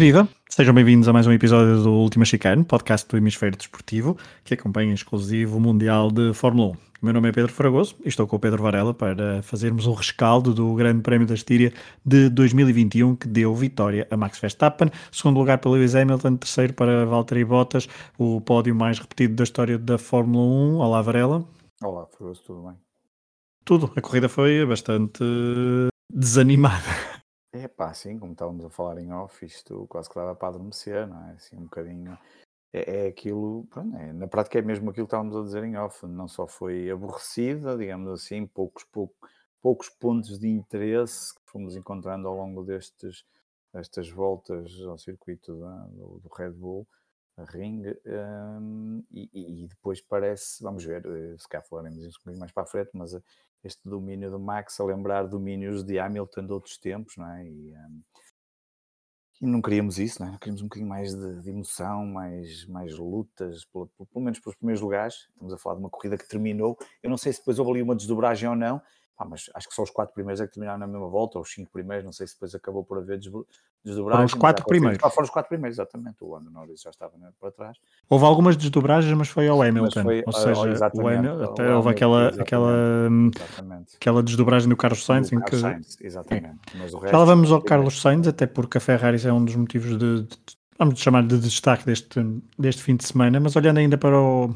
Viva! Sejam bem-vindos a mais um episódio do Última Chicane, podcast do Hemisfério Desportivo, que acompanha exclusivo o Mundial de Fórmula 1. O meu nome é Pedro Fragoso e estou com o Pedro Varela para fazermos um rescaldo do Grande Prémio da Estíria de 2021, que deu vitória a Max Verstappen, segundo lugar para Lewis Hamilton, terceiro para Valtteri Bottas, o pódio mais repetido da história da Fórmula 1. Olá, Varela. Olá, Fragoso, tudo bem? Tudo. A corrida foi bastante desanimada. É pá, sim, como estávamos a falar em off, isto quase que dava para adormecer, não é? Assim, um bocadinho. É, é aquilo, pronto, é, na prática é mesmo aquilo que estávamos a dizer em off, não só foi aborrecida, digamos assim, poucos, pouco, poucos pontos de interesse que fomos encontrando ao longo destes, destas voltas ao circuito da, do, do, Red Bull, Ring, um, e, e, depois parece, vamos ver, eh, se cá falaremos isso um bocadinho mais para a frente, mas este domínio do Max a lembrar domínios de Hamilton de outros tempos, não é? E, um, e não queríamos isso, não é? Queríamos um bocadinho mais de, de emoção, mais, mais lutas, pelo, pelo, menos pelos primeiros lugares. Estamos a falar de uma corrida que terminou. Eu não sei se depois houve ali uma desdobragem ou não, ah, mas acho que só os quatro primeiros é que terminaram na mesma volta, ou os cinco primeiros, não sei se depois acabou por haver desdobragens. Foram os quatro primeiros. Ah, foram os quatro primeiros, exatamente. O Lando Norris já estava né, para trás. Houve algumas desdobragens, mas foi ao Hamilton. Foi, ou seja, o Hamilton, até houve aquela, aquela, aquela desdobragem do Carlos Sainz. em que... Sainz, exatamente. Mas o resto, já vamos ao Carlos Sainz, até porque a Ferrari é um dos motivos de, de vamos chamar de destaque deste, deste fim de semana, mas olhando ainda para o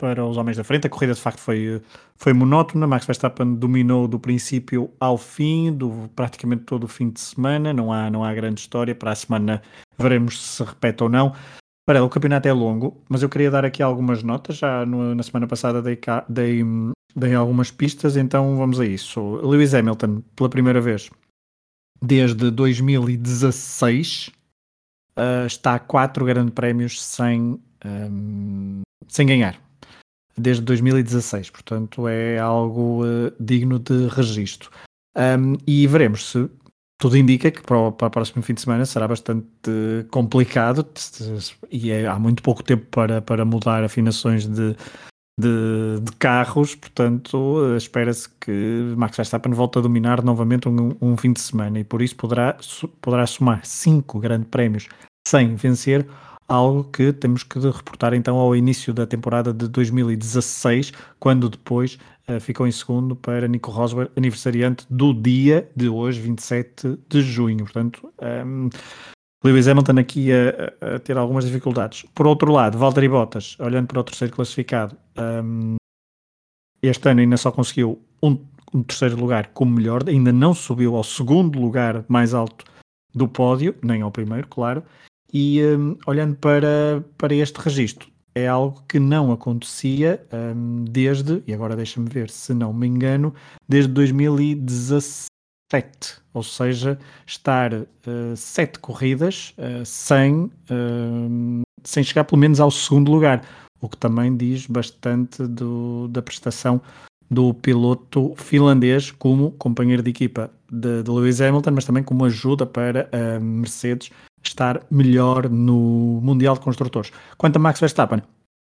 para os homens da frente. A corrida de facto foi, foi monótona. Max Verstappen dominou do princípio ao fim, do praticamente todo o fim de semana. Não há, não há grande história. Para a semana veremos se repete ou não. Para o campeonato é longo, mas eu queria dar aqui algumas notas. Já no, na semana passada dei, dei, dei algumas pistas, então vamos a isso. Lewis Hamilton, pela primeira vez desde 2016, uh, eh, está a quatro grandes prémios sem, um, sem ganhar desde 2016, portanto é algo uh, digno de registro. Um, e veremos se tudo indica que para o, para o, próximo fim de semana será bastante complicado e é, há muito pouco tempo para, para mudar afinações de, de, de carros, portanto espera-se que Max Verstappen volte a dominar novamente um, um, fim de semana e por isso poderá, poderá somar cinco grandes prémios sem vencer algo que temos que reportar então ao início da temporada de 2016, quando depois uh, ficou em segundo para Nico Rosberg, aniversariante do dia de hoje, 27 de junho. Portanto, um, ehm, Lewis Hamilton aqui a, a, ter algumas dificuldades. Por outro lado, Valtteri Bottas, olhando para o terceiro classificado, um, ehm, este ano ainda só conseguiu um, um terceiro lugar como melhor, ainda não subiu ao segundo lugar mais alto do pódio, nem ao primeiro, claro, e um, olhando para, para este registro, é algo que não acontecia um, desde, e agora deixa-me ver se não me engano, desde 2017. Ou seja, estar uh, sete corridas uh, sem, uh, sem chegar pelo menos ao segundo lugar, o que também diz bastante do, da prestação do piloto finlandês como companheiro de equipa de, de Lewis Hamilton, mas também como ajuda para a Mercedes estar melhor no Mundial de Construtores. Quanto a Max Verstappen,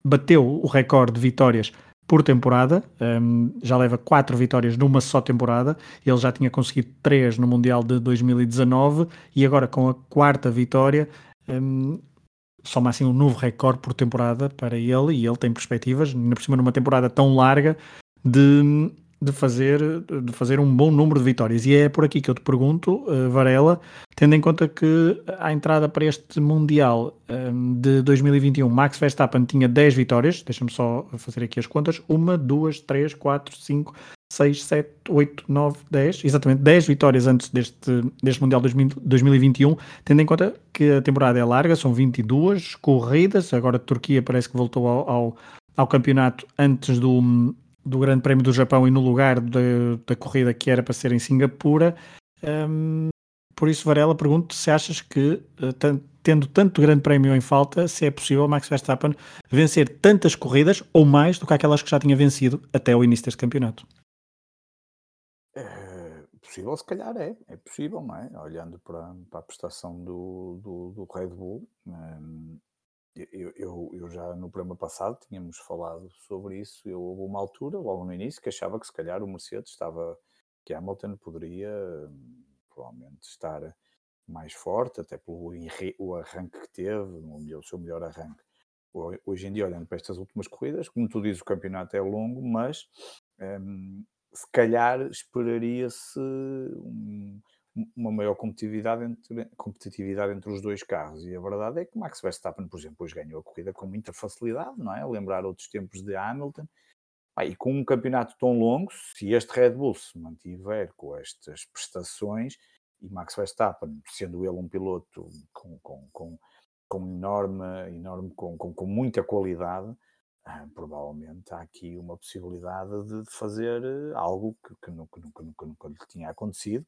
bateu o recorde de vitórias por temporada, um, já leva quatro vitórias numa só temporada, ele já tinha conseguido três no Mundial de 2019 e agora com a quarta vitória um, soma assim um novo recorde por temporada para ele e ele tem perspectivas, ainda por cima numa temporada tão larga, de de fazer, de fazer um bom número de vitórias. E é por aqui que eu te pergunto, uh, Varela, tendo em conta que a entrada para este Mundial ehm, de 2021, Max Verstappen tinha 10 vitórias, deixa-me só fazer aqui as contas, uma, duas, três, quatro, cinco, 6, 7, 8, 9, 10, exatamente 10 vitórias antes deste, deste Mundial 2021, tendo em conta que a temporada é larga, são 22 corridas, agora a Turquia parece que voltou ao, ao, ao campeonato antes do, do Grande Prémio do Japão e no lugar de, da corrida que era para ser em Singapura. Um, por isso, Varela, pergunto se achas que, uh, tendo tanto Grande Prémio em falta, se é possível Max Verstappen vencer tantas corridas ou mais do que aquelas que já tinha vencido até o início deste campeonato. É possível, se calhar é, é possível, não é? Olhando para, para a prestação do, do, do Red Bull, um, eu, eu, eu, já no programa passado tínhamos falado sobre isso. Eu houve uma altura, logo no início, que achava que se calhar o Mercedes estava, que Hamilton poderia provavelmente estar mais forte, até pelo o arranque que teve, o seu melhor arranque. Hoje em dia, olhando para estas últimas corridas, como tu dizes, o campeonato é longo, mas um, se calhar esperaria-se um, uma maior competitividade entre, competitividade entre os dois carros. E a verdade é que Max Verstappen, por exemplo, hoje ganhou a corrida com muita facilidade, não é? Lembrar outros tempos de Hamilton. Ah, e com um campeonato tão longo, se este Red Bull se mantiver com estas prestações, e Max Verstappen, sendo ele um piloto com, com, com, com enorme, enorme com, com, com muita qualidade, ah, provavelmente há aqui uma possibilidade de fazer eh, algo que, que, nunca, nunca, nunca, nunca lhe tinha acontecido.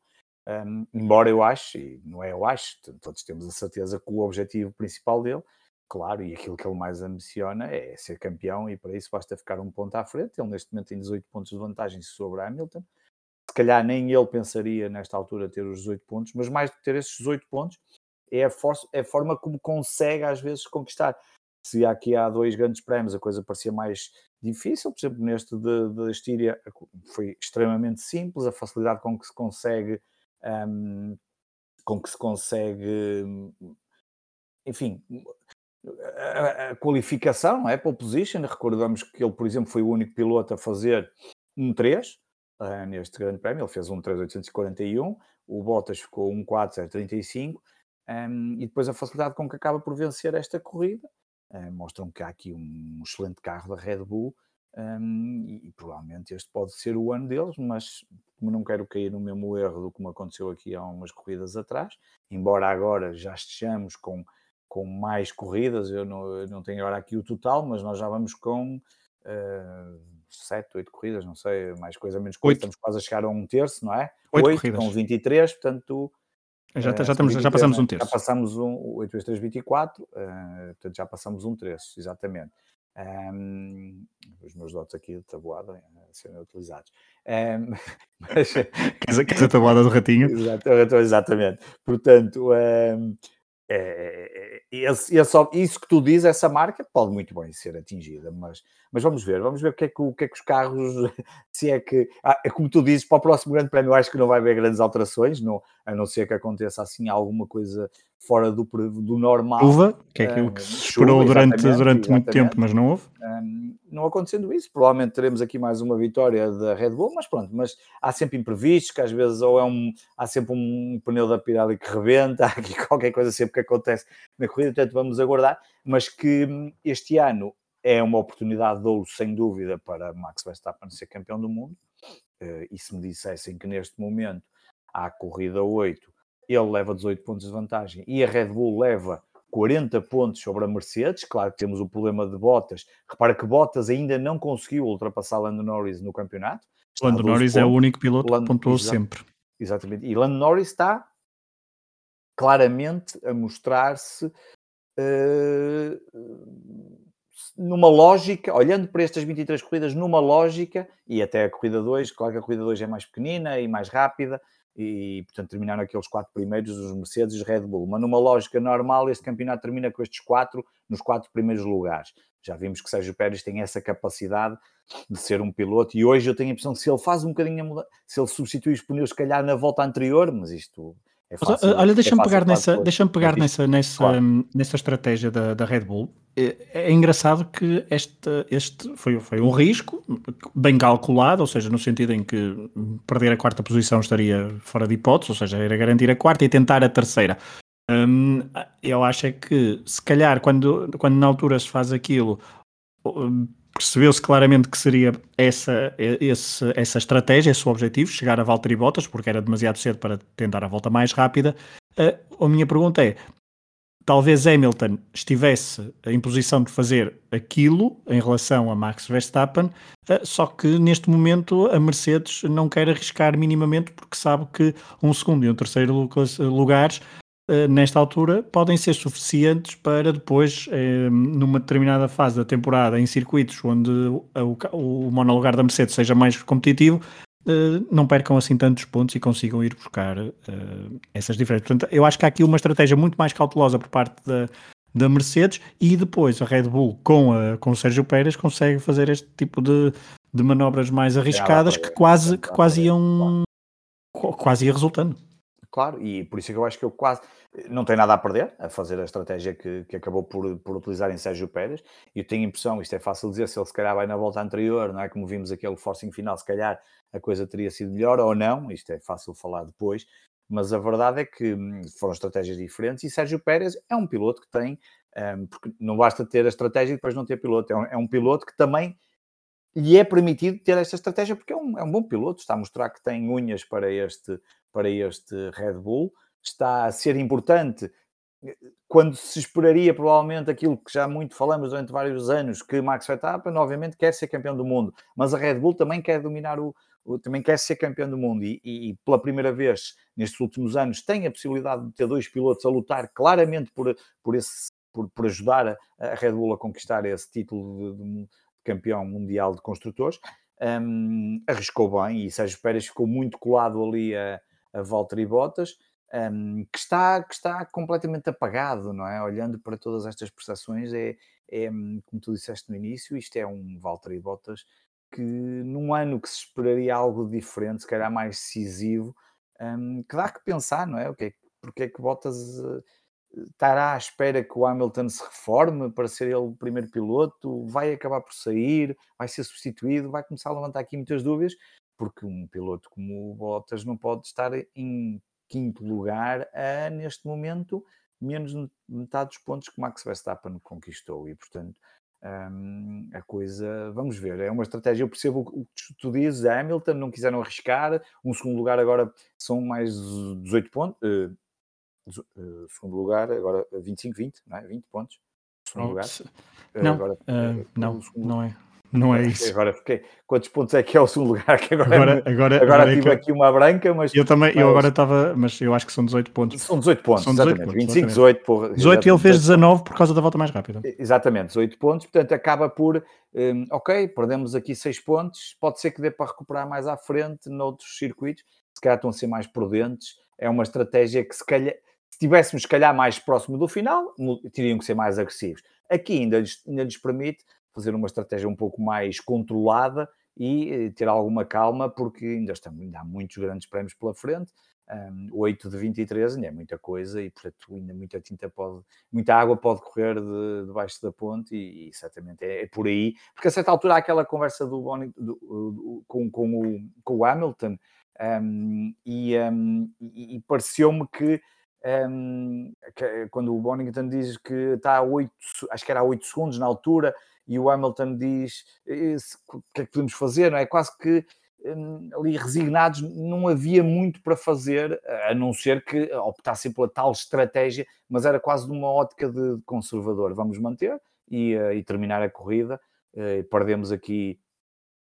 Um, embora eu ache, e não é eu acho, todos temos a certeza que o objetivo principal dele, claro, e aquilo que ele mais ambiciona é ser campeão, e para isso basta ficar um ponto à frente. Ele neste momento tem 18 pontos de vantagem sobre Hamilton. Se calhar nem ele pensaria nesta altura ter os 18 pontos, mas mais do que ter esses 18 pontos, é a, força, é a forma como consegue às vezes conquistar. Se aqui há dois grandes prémios a coisa parecia mais difícil, por exemplo, neste da Estíria foi extremamente simples, a facilidade com que se consegue um, com que se consegue, enfim, a, a, qualificação, é? Pole position. Recordamos que ele, por exemplo, foi o único piloto a fazer um 3 uh, ah, neste Grande Prémio. Ele fez um 3.841, o Bottas ficou um 4.035 um, e depois a facilidade com que acaba por vencer esta corrida. Uh, mostram que há aqui um excelente carro da Red Bull um, e, e, provavelmente este pode ser o ano deles, mas como não quero cair no mesmo erro do que me aconteceu aqui há umas corridas atrás, embora agora já estejamos com, com mais corridas, eu não, eu não tenho agora aqui o total, mas nós já vamos com uh, sete, oito corridas, não sei, mais coisa, menos coisa, estamos quase a chegar a um terço, não é? Oito, oito corridas. com 23, portanto... Já, já, estamos, já passamos um terço. Já passamos um 8 vezes 3, 24, uh, portanto já passamos um terço, exatamente. Um, os meus dotes aqui de tabuada a serem utilizados. Um, mas, queres, a tabuada do ratinho? Exatamente. Portanto, um, é, esse, esse, isso que tu dizes, essa marca pode muito bem ser atingida, mas, mas vamos ver, vamos ver o que, é que, o que é que os carros, se é que, ah, é como tu dizes, para o próximo grande prémio acho que não vai haver grandes alterações, não, a não ser que aconteça assim alguma coisa fora do, do normal. Chuva, que é aquilo que se esperou durante, durante muito tempo, mas não houve. Não acontecendo isso, provavelmente teremos aqui mais uma vitória da Red Bull, mas pronto, mas há sempre imprevistos, que às vezes ou é um, há sempre um pneu da Pirelli que rebenta, há aqui qualquer coisa sempre que acontece na corrida, portanto vamos aguardar, mas que hum, este ano é uma oportunidade de ouro, sem dúvida, para Max Verstappen ser campeão do mundo, uh, e se me dissessem que neste momento há a corrida 8 ele leva 18 pontos de vantagem e a Red Bull leva 40 pontos sobre a Mercedes. Claro que temos o problema de Bottas. Repara que Bottas ainda não conseguiu ultrapassar Lando Norris no campeonato. Lando Norris pontos. é o único piloto Lando, que pontuou sempre. Exatamente. E Lando Norris está claramente a mostrar-se uh, numa lógica, olhando para estas 23 corridas, numa lógica, e até a corrida 2, claro que a corrida 2 é mais pequenina e mais rápida, e, portanto, terminaram aqueles quatro primeiros, os Mercedes e os Red Bull. Mas numa lógica normal, este campeonato termina com estes quatro nos quatro primeiros lugares. Já vimos que Sérgio Pérez tem essa capacidade de ser um piloto e hoje eu tenho a impressão que se ele faz um bocadinho a mudança, se ele substitui os pneus, se calhar na volta anterior, mas isto é fácil, Olha, deixa-me é pegar, nessa, deixa pegar nessa, nessa, claro. nessa estratégia da, da Red Bull. É, é, engraçado que este, este foi, foi um risco bem calculado, ou seja, no sentido em que perder a quarta posição estaria fora de hipótese, ou seja, era garantir a quarta e tentar a terceira. Hum, eu acho é que, se calhar, quando, quando na altura se faz aquilo, percebeu-se claramente que seria essa, esse, essa estratégia, esse o objetivo, chegar a Valtteri Bottas, porque era demasiado cedo para tentar a volta mais rápida. Uh, a minha pergunta é, talvez Hamilton estivesse em posição de fazer aquilo em relação a Max Verstappen, uh, só que neste momento a Mercedes não quer arriscar minimamente porque sabe que um segundo e um terceiro lugares nesta altura, podem ser suficientes para depois, eh, numa determinada fase da temporada, em circuitos onde o, monolugar da Mercedes seja mais competitivo, eh, não percam assim tantos pontos e consigam ir buscar essas diferenças. Portanto, eu acho que há aqui uma estratégia muito mais cautelosa por parte da, da Mercedes e depois a Red Bull com, a, com o Sérgio Pérez consegue fazer este tipo de, de manobras mais arriscadas que quase, que quase iam quase ia resultando. Claro, e por isso é que eu acho que eu quase não tenho nada a perder a fazer a estratégia que, que acabou por, por utilizar em Sérgio Pérez. E eu tenho a impressão, isto é fácil dizer, se ele se calhar vai na volta anterior, não é? Como vimos aquele forcing final, se calhar a coisa teria sido melhor ou não, isto é fácil falar depois, mas a verdade é que hum, foram estratégias diferentes e Sérgio Pérez é um piloto que tem, um, porque não basta ter a estratégia e depois não ter piloto, é um, é um piloto que também lhe é permitido ter esta estratégia porque é um, é um bom piloto, está a mostrar que tem unhas para este, para este Red Bull, está a ser importante quando se esperaria provavelmente aquilo que já muito falamos durante vários anos, que Max Verstappen obviamente quer ser campeão do mundo, mas a Red Bull também quer dominar o, também quer ser campeão do mundo e, e, pela primeira vez nestes últimos anos tem a possibilidade de ter dois pilotos a lutar claramente por, por, esse, por, por ajudar a, a, Red Bull a conquistar esse título de, de, de campeão mundial de construtores. Um, arriscou bem e Sérgio Pérez ficou muito colado ali a, a Valtteri Bottas um, que, está, que está completamente apagado, não é? Olhando para todas estas prestações, é, é como tu disseste no início, isto é um Valtteri Bottas que num ano que se esperaria algo diferente, se calhar mais decisivo, um, que dá que pensar, não é? O que é porque é que Bottas uh, estará à espera que o Hamilton se reforme para ser ele o primeiro piloto, vai acabar por sair, vai ser substituído, vai começar a levantar aqui muitas dúvidas, porque um piloto como o Bottas não pode estar em quinto lugar a, neste momento, menos metade dos pontos que Max Verstappen conquistou. E, portanto, um, a coisa, vamos ver, é uma estratégia. Eu percebo o que tu dizes, a Hamilton não quiseram arriscar. Um segundo lugar agora são mais 18 pontos. Uh, uh, segundo lugar, agora 25-20, não é? 20 pontos. Segundo lugar. Não, agora, uh, não, não é. Não é isso. Agora fiquei. Quantos pontos é que é o segundo lugar? Que agora, agora, é, agora, agora, agora tive é aqui uma branca, mas. Eu também, eu agora estava. Mas eu acho que são 18 pontos. São 18 pontos, são 18 exatamente. Pontos, 25, 18. Por, 18 e ele fez 19 por causa da volta mais rápida. Exatamente, 18 pontos. Portanto, acaba por. Um, ok, perdemos aqui 6 pontos. Pode ser que dê para recuperar mais à frente noutros circuitos. Se calhar estão a ser mais prudentes. É uma estratégia que, se calhar. Se estivéssemos, se calhar, mais próximo do final, teriam que ser mais agressivos. Aqui ainda lhes, ainda lhes permite fazer uma estratégia um pouco mais controlada e eh, ter alguma calma, porque ainda, estamos, ainda há muitos grandes prémios pela frente. Um, 8 de 23 ainda é muita coisa e, portanto, ainda muita tinta pode, muita água pode correr de, debaixo da ponte e, e certamente é, é, por aí, porque a certa altura há aquela conversa do, Bonnie, do, do com, com, o, com o Hamilton um, e, um, e, e pareceu-me que um, quando o Bonington diz que está a 8, acho que era a 8 segundos na altura, e o Hamilton diz o que é que podemos fazer, não é? Quase que hum, ali resignados, não havia muito para fazer, a não ser que optassem pela tal estratégia, mas era quase numa ótica de conservador. Vamos manter e, uh, e terminar a corrida. Uh, perdemos aqui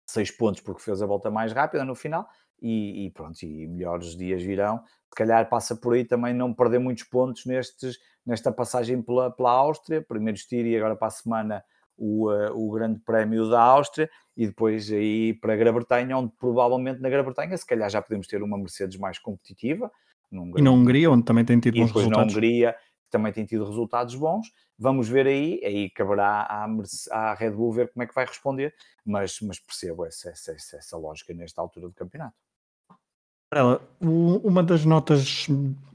seis pontos porque fez a volta mais rápida no final e, e, pronto, e melhores dias virão. Se calhar passa por aí também não perder muitos pontos nestes, nesta passagem pela, pela Áustria. Primeiro estiro e agora para a semana o, uh, o Grande Prémio da Áustria e depois aí para a Grã-Bretanha, onde provavelmente na Grã-Bretanha se calhar já podemos ter uma Mercedes mais competitiva. e na Hungria, onde também tem tido bons depois resultados. na Hungria também tem tido resultados bons. Vamos ver aí, aí caberá à, à Red Bull ver como é que vai responder, mas, mas percebo essa, essa, essa lógica nesta altura do campeonato. Ela, uma das notas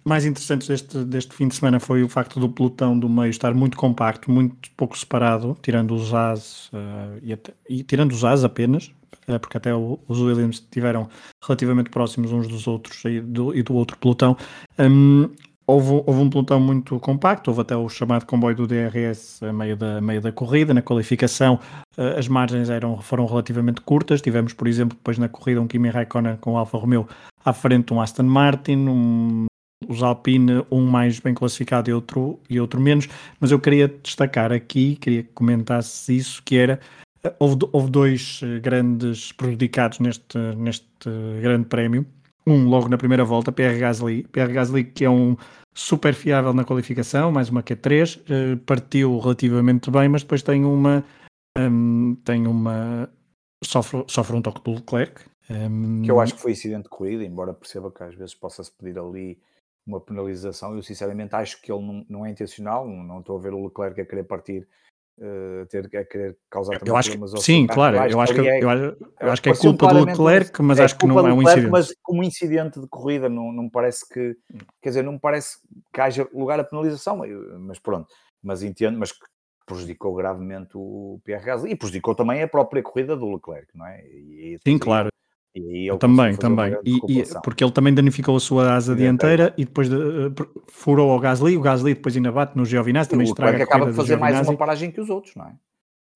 mais interessantes deste, deste fim de semana foi o facto do pelotão do meio estar muito compacto, muito pouco separado, tirando os As uh, e, até, e, tirando os As apenas, uh, porque até os Williams estiveram relativamente próximos uns dos outros e do, e do outro pelotão. Um, Houve, houve, um pelotão muito compacto, houve até o chamado comboio do DRS a meio da, meio da corrida. Na qualificação, uh, as margens eram, foram relativamente curtas. Tivemos, por exemplo, depois na corrida, um Kimi Raikkonen com o Alfa Romeo à frente, um Aston Martin, um, os Alpine, um mais bem classificado e outro, e outro menos. Mas eu queria destacar aqui, queria que comentasse isso, que era. Uh, houve, houve dois uh, grandes prejudicados neste, neste grande prémio um logo na primeira volta, PR Gasly. PR Gasly que é um super fiável na qualificação, mais uma Q3, uh, partiu relativamente bem, mas depois tem uma um, tem uma sofre, sofre um toque do Leclerc. Um... Que eu acho que foi incidente de corrida, embora perceba que às vezes possa-se pedir ali uma penalização, eu sinceramente acho que ele não, não é intencional, não, não estou a ver o Leclerc a querer partir uh, ter, a querer causar eu acho que, Sim, claro, eu acho que, é, eu, acho, eu acho que é culpa do Leclerc, mas é acho que não é um Leclerc, incidente. Mas como incidente de corrida, não, não parece que, quer dizer, não parece que haja lugar a penalização, mas pronto, mas entendo, mas prejudicou gravemente o Pierre Gasly e prejudicou também a própria corrida do Leclerc, não é? E, Sim, claro. Também, também. E, e, porque ele também danificou a sua asa dianteira e depois de, uh, furou ao Gasly. O Gasly depois ainda bate no Giovinazzi, também estraga a acaba de fazer mais uma paragem que os outros, não é?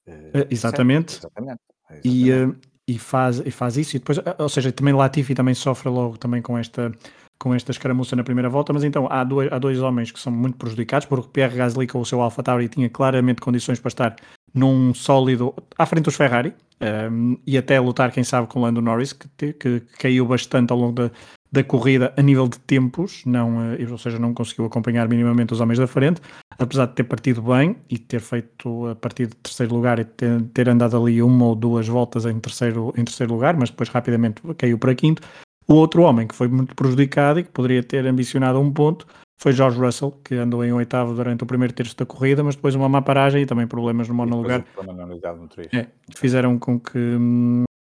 Uh, exatamente. Certo, exatamente. exatamente. E, uh, e, faz, e faz isso. E depois, ou seja, também Latifi também sofre logo também com esta com esta escaramuça na primeira volta, mas então há dois, há dois homens que são muito prejudicados, porque Pierre Gasly com o seu Alfa Tauri tinha claramente condições para estar num sólido à frente dos Ferrari um, e até lutar, quem sabe, com o Lando Norris, que, que, que caiu bastante ao longo da, da corrida a nível de tempos, não, uh, ou seja, não conseguiu acompanhar minimamente os homens da frente, apesar de ter partido bem e ter feito a partir de terceiro lugar e ter, ter andado ali uma ou duas voltas em terceiro, em terceiro lugar, mas depois rapidamente caiu para quinto. O outro homem que foi muito prejudicado e que poderia ter ambicionado um ponto foi George Russell, que andou em oitavo durante o primeiro terço da corrida, mas depois uma má paragem e também problemas no monolugar é, fizeram com que,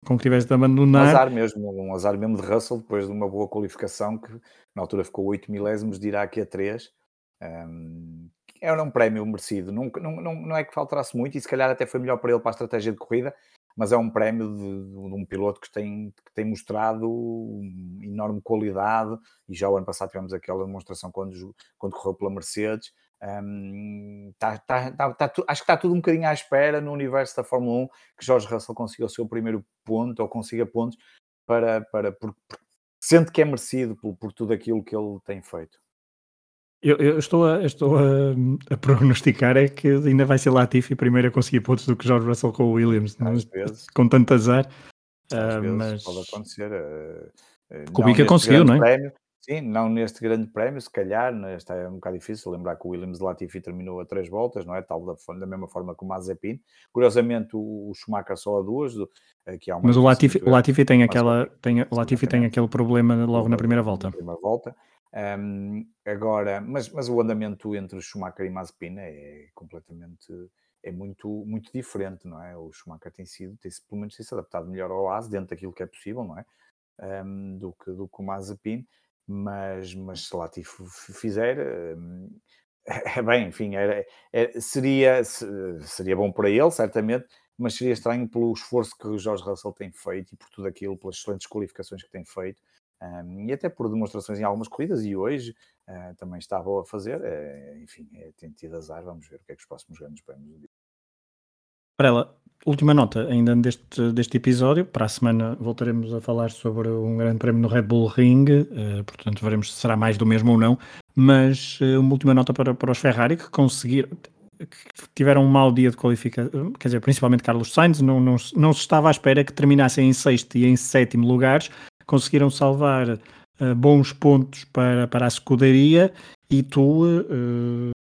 com que tivesse de abandonar. Um azar mesmo, um azar mesmo de Russell, depois de uma boa qualificação, que na altura ficou 8 milésimos de Iraque a 3. Um, era um prémio merecido, não, não, não, não é que faltasse muito e se calhar até foi melhor para ele para a estratégia de corrida, mas é um prémio de, de, um piloto que tem, que tem mostrado enorme qualidade e já o ano passado tivemos aquela demonstração quando, quando correu pela Mercedes. Um, tá, tá, tá, tá acho que está tudo um bocadinho à espera no universo da Fórmula 1 que Jorge Russell consiga o seu primeiro ponto ou consiga pontos para, para, por, por, sente que é merecido por, por tudo aquilo que ele tem feito. Eu, eu, estou, a, estou a, a, prognosticar é que ainda vai ser Latifi primeiro a conseguir pontos do que George Russell com o Williams, às vezes, com tanto azar. Às uh, vezes mas... pode acontecer. Uh, Kubica conseguiu, não é? Prémio, sim, não neste grande prémio, se calhar, nesta é um bocado difícil lembrar que o Williams Latifi terminou a três voltas, não é? Tal da, da mesma forma como o Mazepin. Curiosamente, o, o Schumacher só a duas, que há mas o Latifi, o Latifi tem, aquela, tem, o Latifi tem aquele problema logo na primeira volta. Na primeira volta. Um, agora, mas, mas o andamento entre Schumacher e Mazepin é completamente é muito, muito diferente, não é? O Schumacher tem sido, tem, pelo menos tem se adaptado melhor ao AS dentro daquilo que é possível, não é? Um, do, que, do que o Mazepin, mas, mas se Latifi fizer, um, é bem, enfim, era, é, seria, seria bom para ele, certamente, mas seria estranho pelo esforço que o Jorge Russell tem feito e por tudo aquilo, pelas excelentes qualificações que tem feito, um, e até por demonstrações em algumas corridas, e hoje uh, também estava a fazer. Uh, enfim, é, tem tido azar, vamos ver o que é que os próximos grandes prémios Para ela, última nota ainda deste, deste episódio. Para a semana voltaremos a falar sobre um grande prémio no Red Bull Ring, uh, portanto veremos se será mais do mesmo ou não. Mas uma última nota para, para os Ferrari que conseguiram, que tiveram um mau dia de qualificação, quer dizer, principalmente Carlos Sainz, não, não, não se estava à espera que terminassem em sexto e em sétimo lugares, conseguiram salvar uh, bons pontos para, para a escuderia e tu uh,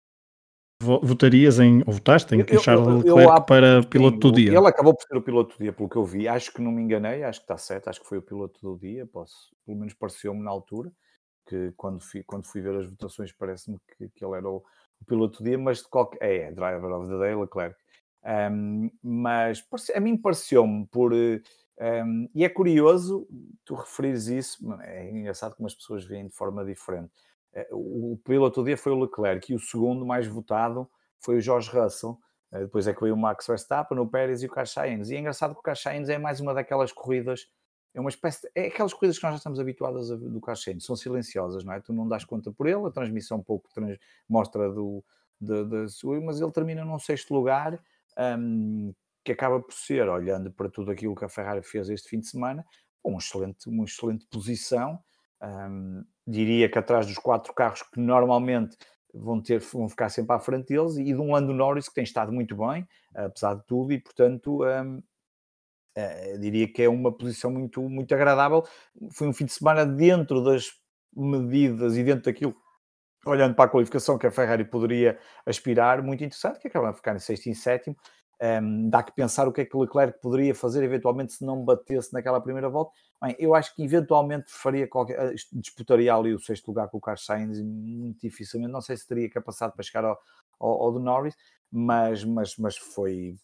votarias em, ou votaste em eu, Charles Leclerc eu, eu, para piloto do dia. Ele acabou por ser o piloto do dia, pelo que eu vi. Acho que não me enganei, acho que está certo, acho que foi o piloto do dia, posso, pelo menos pareceu-me na altura, que quando fui, quando fui ver as votações parece-me que, que ele era o, o, piloto do dia, mas de qualquer... É, é, driver of the day, Leclerc. Um, mas a mim pareceu-me por eh, um, e é curioso tu referires isso, é engraçado como as pessoas veem de forma diferente. Eh, o piloto do dia foi o Leclerc e o segundo mais votado foi o Jorge Russell. Eh, depois é que veio o Max Verstappen, o Pérez e o Carlos Sainz. E é engraçado que o Carlos Sainz é mais uma daquelas corridas, é uma espécie, de, é aquelas corridas que nós já estamos habituados a, do Carlos Sainz, são silenciosas, não é? Tu não das conta por ele, a transmissão um pouco trans, mostra do, de, de, mas ele termina num sexto lugar, um, que acaba por ser, olhando para tudo aquilo que a Ferrari fez este fim de semana, uma excelente, uma excelente posição. Um, diria que atrás dos quatro carros que normalmente vão, ter, vão ficar sempre à frente deles, e de um Lando Norris que tem estado muito bem, apesar de tudo, e portanto um, uh, diria que é uma posição muito, muito agradável. Foi um fim de semana dentro das medidas e dentro daquilo, olhando para a qualificação que a Ferrari poderia aspirar, muito interessante, que acaba de ficar em sexto e em sétimo, um, dá que pensar o que é que o Leclerc poderia fazer eventualmente se não batesse naquela primeira volta. Bem, eu acho que eventualmente faria qualquer, ah, disputaria ali o sexto lugar com o Carlos Sainz, muito dificilmente. Não sei se teria capacidade para chegar ao, ao, ao do Norris, mas, mas, mas foi,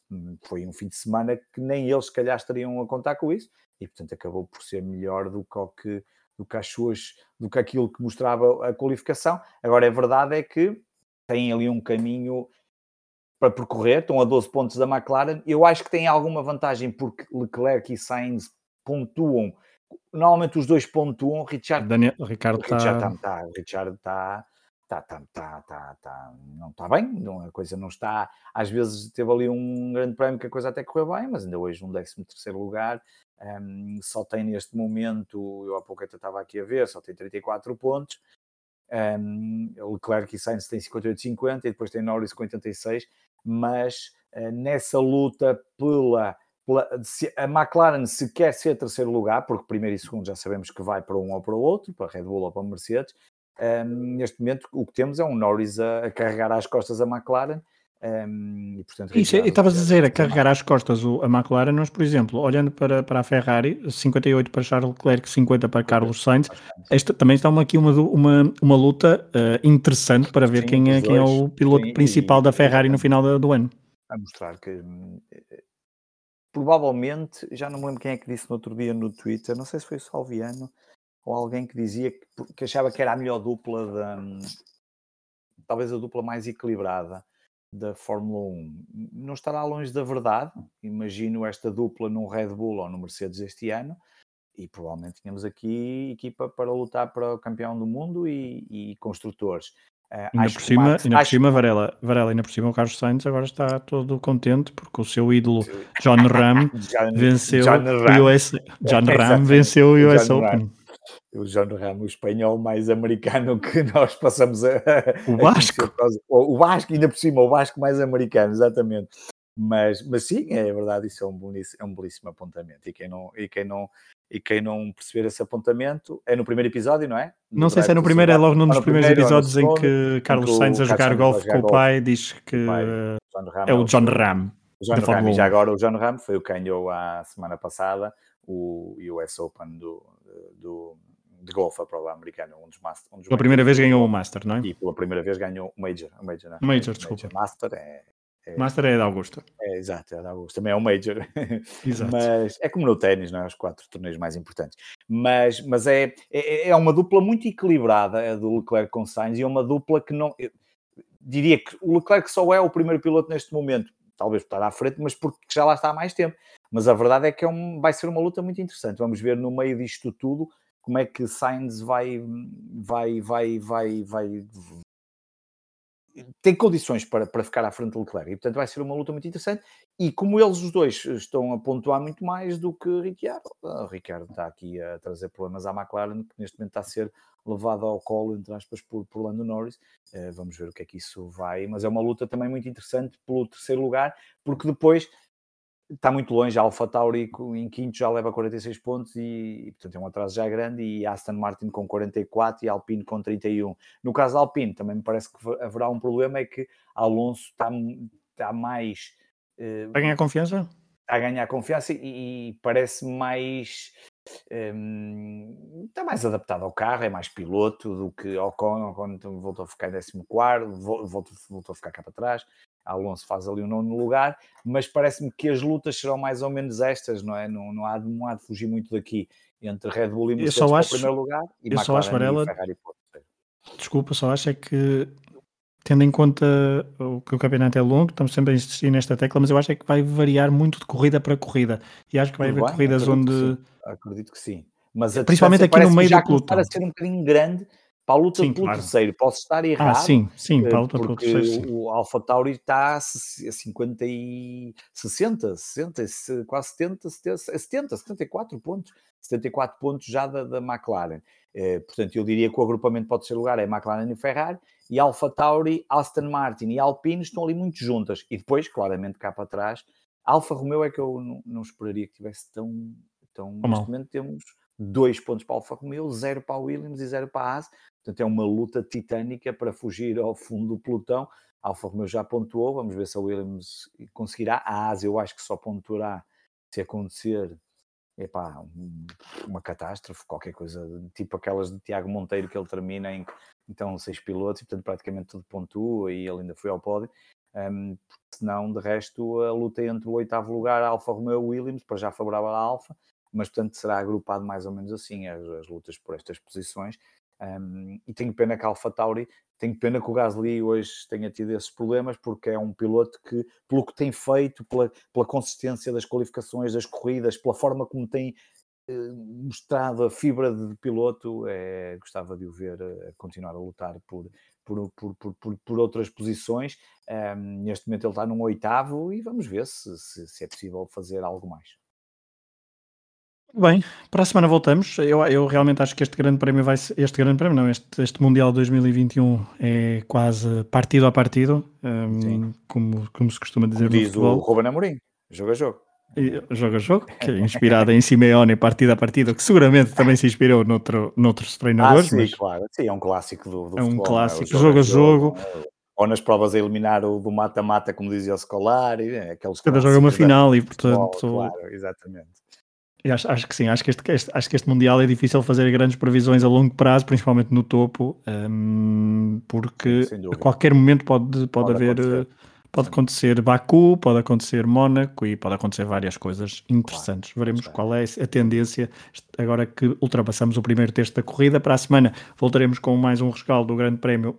foi um fim de semana que nem eles, se calhar, estariam a contar com isso, e portanto acabou por ser melhor do que, que, do que as suas, do que aquilo que mostrava a qualificação. Agora, a verdade é que têm ali um caminho para percorrer, estão a 12 pontos da McLaren. Eu acho que tem alguma vantagem porque Leclerc e Sainz pontuam. Normalmente os dois pontuam. Richard, Daniel, Ricardo o Richard está, tá, o Richard está tá, tá, tá, tá, tá, não está bem, não, a coisa não está. Às vezes teve ali um grande prémio que a coisa até correu bem, mas ainda hoje um 13 terceiro lugar. Um, só tem neste momento, eu há pouco até estava aqui a ver, só tem 34 pontos. Um, Leclerc e Sainz têm 58-50 e depois tem Norris com 86, mas uh, nessa luta pela, pela se, a McLaren se quer ser terceiro lugar, porque primeiro e segundo já sabemos que vai para um ou para o outro, para Red Bull ou para Mercedes, um, neste momento, o que temos é um Norris a, a carregar às costas a McLaren. Um, e, portanto, Isso, e estavas a dizer a carregar às costas o, a McLaren, mas, por exemplo, olhando para, para a Ferrari, 58 para Charles Leclerc, 50 para Carlos Sainz, esta, também está uma, aqui uma, uma, uma luta uh, interessante para ver Sim, quem, é, quem é o piloto Sim, principal e, da Ferrari no final do, do ano. A mostrar que hum, eh, provavelmente, já não me lembro quem é que disse no outro dia no Twitter, não sei se foi o Salviano, ou alguém que dizia que, que achava que era a melhor dupla da talvez a dupla mais equilibrada da Fórmula 1. Não estará longe da verdade. Imagino esta dupla num Red Bull ou no Mercedes este ano e provavelmente tínhamos aqui equipa para lutar para o campeão do mundo e, e construtores. Uh, ainda por cima, Max, ainda acho... por cima Varela, Varela, ainda por cima o Carlos Sainz agora está todo contente porque o seu ídolo John Ram venceu John Ram. o US, John Ram venceu o US Open o John Ramos espanhol mais americano que nós passamos a. O Vasco? o, o Vasco, ainda por cima, o Vasco mais americano, exatamente. Mas, mas sim, é verdade, isso é um, belíssimo, é um belíssimo apontamento. E quem, não, e, quem não, e quem não perceber esse apontamento é no primeiro episódio, não é? Não sei se é no primeiro, é logo num dos primeiros episódios em que Carlos Sainz a jogar golfe com o pai diz que pai, é o John Ram. O John Ram, e já agora o John Ram foi o que ganhou a semana passada o US Open do, do, de golfe a prova americana, um dos Master. Um dos pela primeira vez ganhou o Master, não é? E pela primeira vez ganhou o Major. O Major, não é? Major, desculpa. Major Master é, é, Master é da Augusta. É, exato, é da Augusta. Também é o Major. Exato. Mas é como no ténis, não é? Os quatro torneios mais importantes. Mas, mas é, é, é uma dupla muito equilibrada, a do Leclerc com Sainz, e é uma dupla que não. diria que o Leclerc só é o primeiro piloto neste momento, talvez por estar à frente, mas porque já lá está há mais tempo. Mas a verdade é que é um, vai ser uma luta muito interessante. Vamos ver no meio disto tudo como é que Sainz vai, vai, vai, vai, vai, tem condições para, para ficar à frente do Leclerc. E portanto vai ser uma luta muito interessante. E como eles os dois estão a pontuar muito mais do que Ricciardo, o Ricardo está aqui a trazer problemas à McLaren que neste momento está a ser levado ao colo entre aspas por, por Lando Norris. Uh, vamos ver o que é que isso vai, mas é uma luta também muito interessante pelo terceiro lugar, porque depois está muito longe. A Alpha Tauri em quinto já leva 46 pontos e, e, portanto, é um atraso já grande. E Aston Martin com 44 e Alpine com 31. No caso da Alpine, também me parece que haverá um problema: é que Alonso está, está mais. Uh, a ganhar confiança? A ganhar confiança e, e parece mais. Um, está mais adaptado ao carro, é mais piloto do que Ocon. Ocon voltou a ficar em 14, voltou, voltou a ficar cá para trás. Alonso faz ali o nono lugar, mas parece-me que as lutas serão mais ou menos estas, não é? Não, não, há, de, não há de fugir muito daqui entre Red Bull e Mercedes para o primeiro lugar e eu McLaren só acho, Varela, Ferrari Desculpa, só acho é que tendo em conta o que o campeonato é longo, estamos sempre a insistir nesta tecla, mas eu acho é que vai variar muito de corrida para corrida. E acho que vai haver corridas acredito onde. Que acredito que sim. Mas Principalmente aqui no meio do pelotão. a ser um bocadinho grande para a luta sim, pelo claro. terceiro, posso estar ah, errado. Ah, sim, sim, para a luta pelo terceiro. Sim. O Alpha Tauri está a 50 e 60, 60, quase 70, 70, 74 pontos. 74 pontos já da, da McLaren. Eh, portanto, eu diria que o agrupamento pode ser lugar é McLaren e Ferrari, e Alpha Tauri, Aston Martin e Alpine estão ali muito juntas. E depois, claramente, cá para trás, Alfa Romeo é que eu não, não esperaria que tivesse tão. tão neste momento temos dois pontos para a Alfa Romeo, zero para a Williams e zero para a Haas. Portanto, é uma luta titânica para fugir ao fundo do pelotão. A Alfa Romeo já pontuou, vamos ver se a Williams conseguirá. A Haas eu acho que só pontuará se acontecer epá, uma catástrofe, qualquer coisa, tipo aquelas de Tiago Monteiro que ele termina em então seis pilotos e portanto praticamente tudo pontua e ele ainda foi ao pódio. Um, senão, de resto, a luta entre o oitavo lugar, Alfa Romeo Williams, para já favorável à Alfa, mas portanto será agrupado mais ou menos assim as, as lutas por estas posições. Um, e tenho pena que a Alfa Tauri, tenho pena que o Gasly hoje tenha tido esses problemas, porque é um piloto que, pelo que tem feito, pela, pela consistência das qualificações, das corridas, pela forma como tem eh, mostrado a fibra de piloto, é, gostava de o ver uh, continuar a lutar por, por, por, por, por outras posições. Um, neste momento ele está num oitavo e vamos ver se, se, se é possível fazer algo mais. Bem, para a semana voltamos. Eu, eu realmente acho que este grande prémio vai ser, este grande prémio, não, este, este Mundial 2021 é quase partido a partido, um, como, como se costuma dizer como no diz futebol. o Ruben Amorim, jogo a jogo. E, jogo a jogo, que é inspirada em Simeone partida a partida, que seguramente também se inspirou noutro, noutros treinadores. Ah, sim, mas... claro. Sim, é um clássico do, do é um futebol, é? clássico, é? jogo, a jogo. jogo ou nas provas a eliminar o do mata-mata, como dizia o Scolar, é aqueles Cada jogo é uma final e, portanto... Claro, exatamente. Acho, acho, que sim, acho que, este, este, acho que este Mundial é difícil fazer grandes previsões a longo prazo, principalmente no topo, um, porque a qualquer momento pode, pode, pode haver. Acontecer. Pode acontecer Baku, pode acontecer Mónaco e pode acontecer várias coisas interessantes. Claro, Veremos qual é a tendência agora que ultrapassamos o primeiro texto da corrida. Para a semana voltaremos com mais um rescaldo do Grande Prémio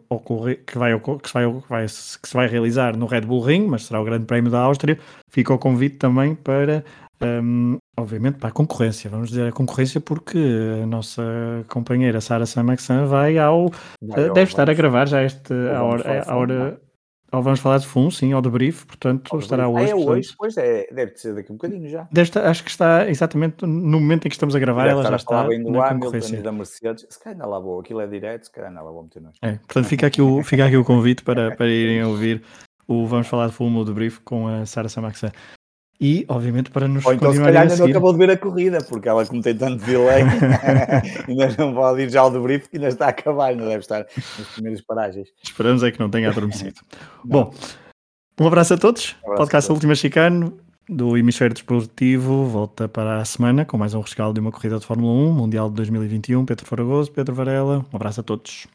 que, vai, que, se vai, que, vai, que se vai realizar no Red Bull Ring, mas será o Grande Prémio da Áustria. Fica o convite também para um, obviamente para a concorrência, vamos dizer a concorrência porque a nossa companheira Sara Samaxan vai ao, vai deve estar a gravar já este a hora, a hora ou vamos falar de FUN, sim, ou de brief, portanto estará hoje. Ah, é hoje, portanto, pois é, deve ser daqui um bocadinho já. Estar, acho que está exatamente no momento em que estamos a gravar, deve ela já está bem na concorrência. Da Mercedes, se calhar lá vou, aquilo é direto, se calhar ainda lá vou meter nós. É, portanto fica aqui o, fica aqui o convite para, para irem ouvir o Vamos Falar de FUN ou de brief com a Sara Samaxan. E, obviamente, para nos Ou então, se calhar, ainda não acabou de ver a corrida, porque ela, como tem tanto delay, ainda não pode ir já ao debrief, que ainda está a acabar, ainda deve estar nas primeiras paragens. Esperamos é que não tenha adormecido. Bom, um abraço a todos. Um abraço Podcast a todos. Última Chicano do Hemisfério Desportivo volta para a semana com mais um rescaldo de uma corrida de Fórmula 1, Mundial de 2021. Pedro Faragoso, Pedro Varela, um abraço a todos.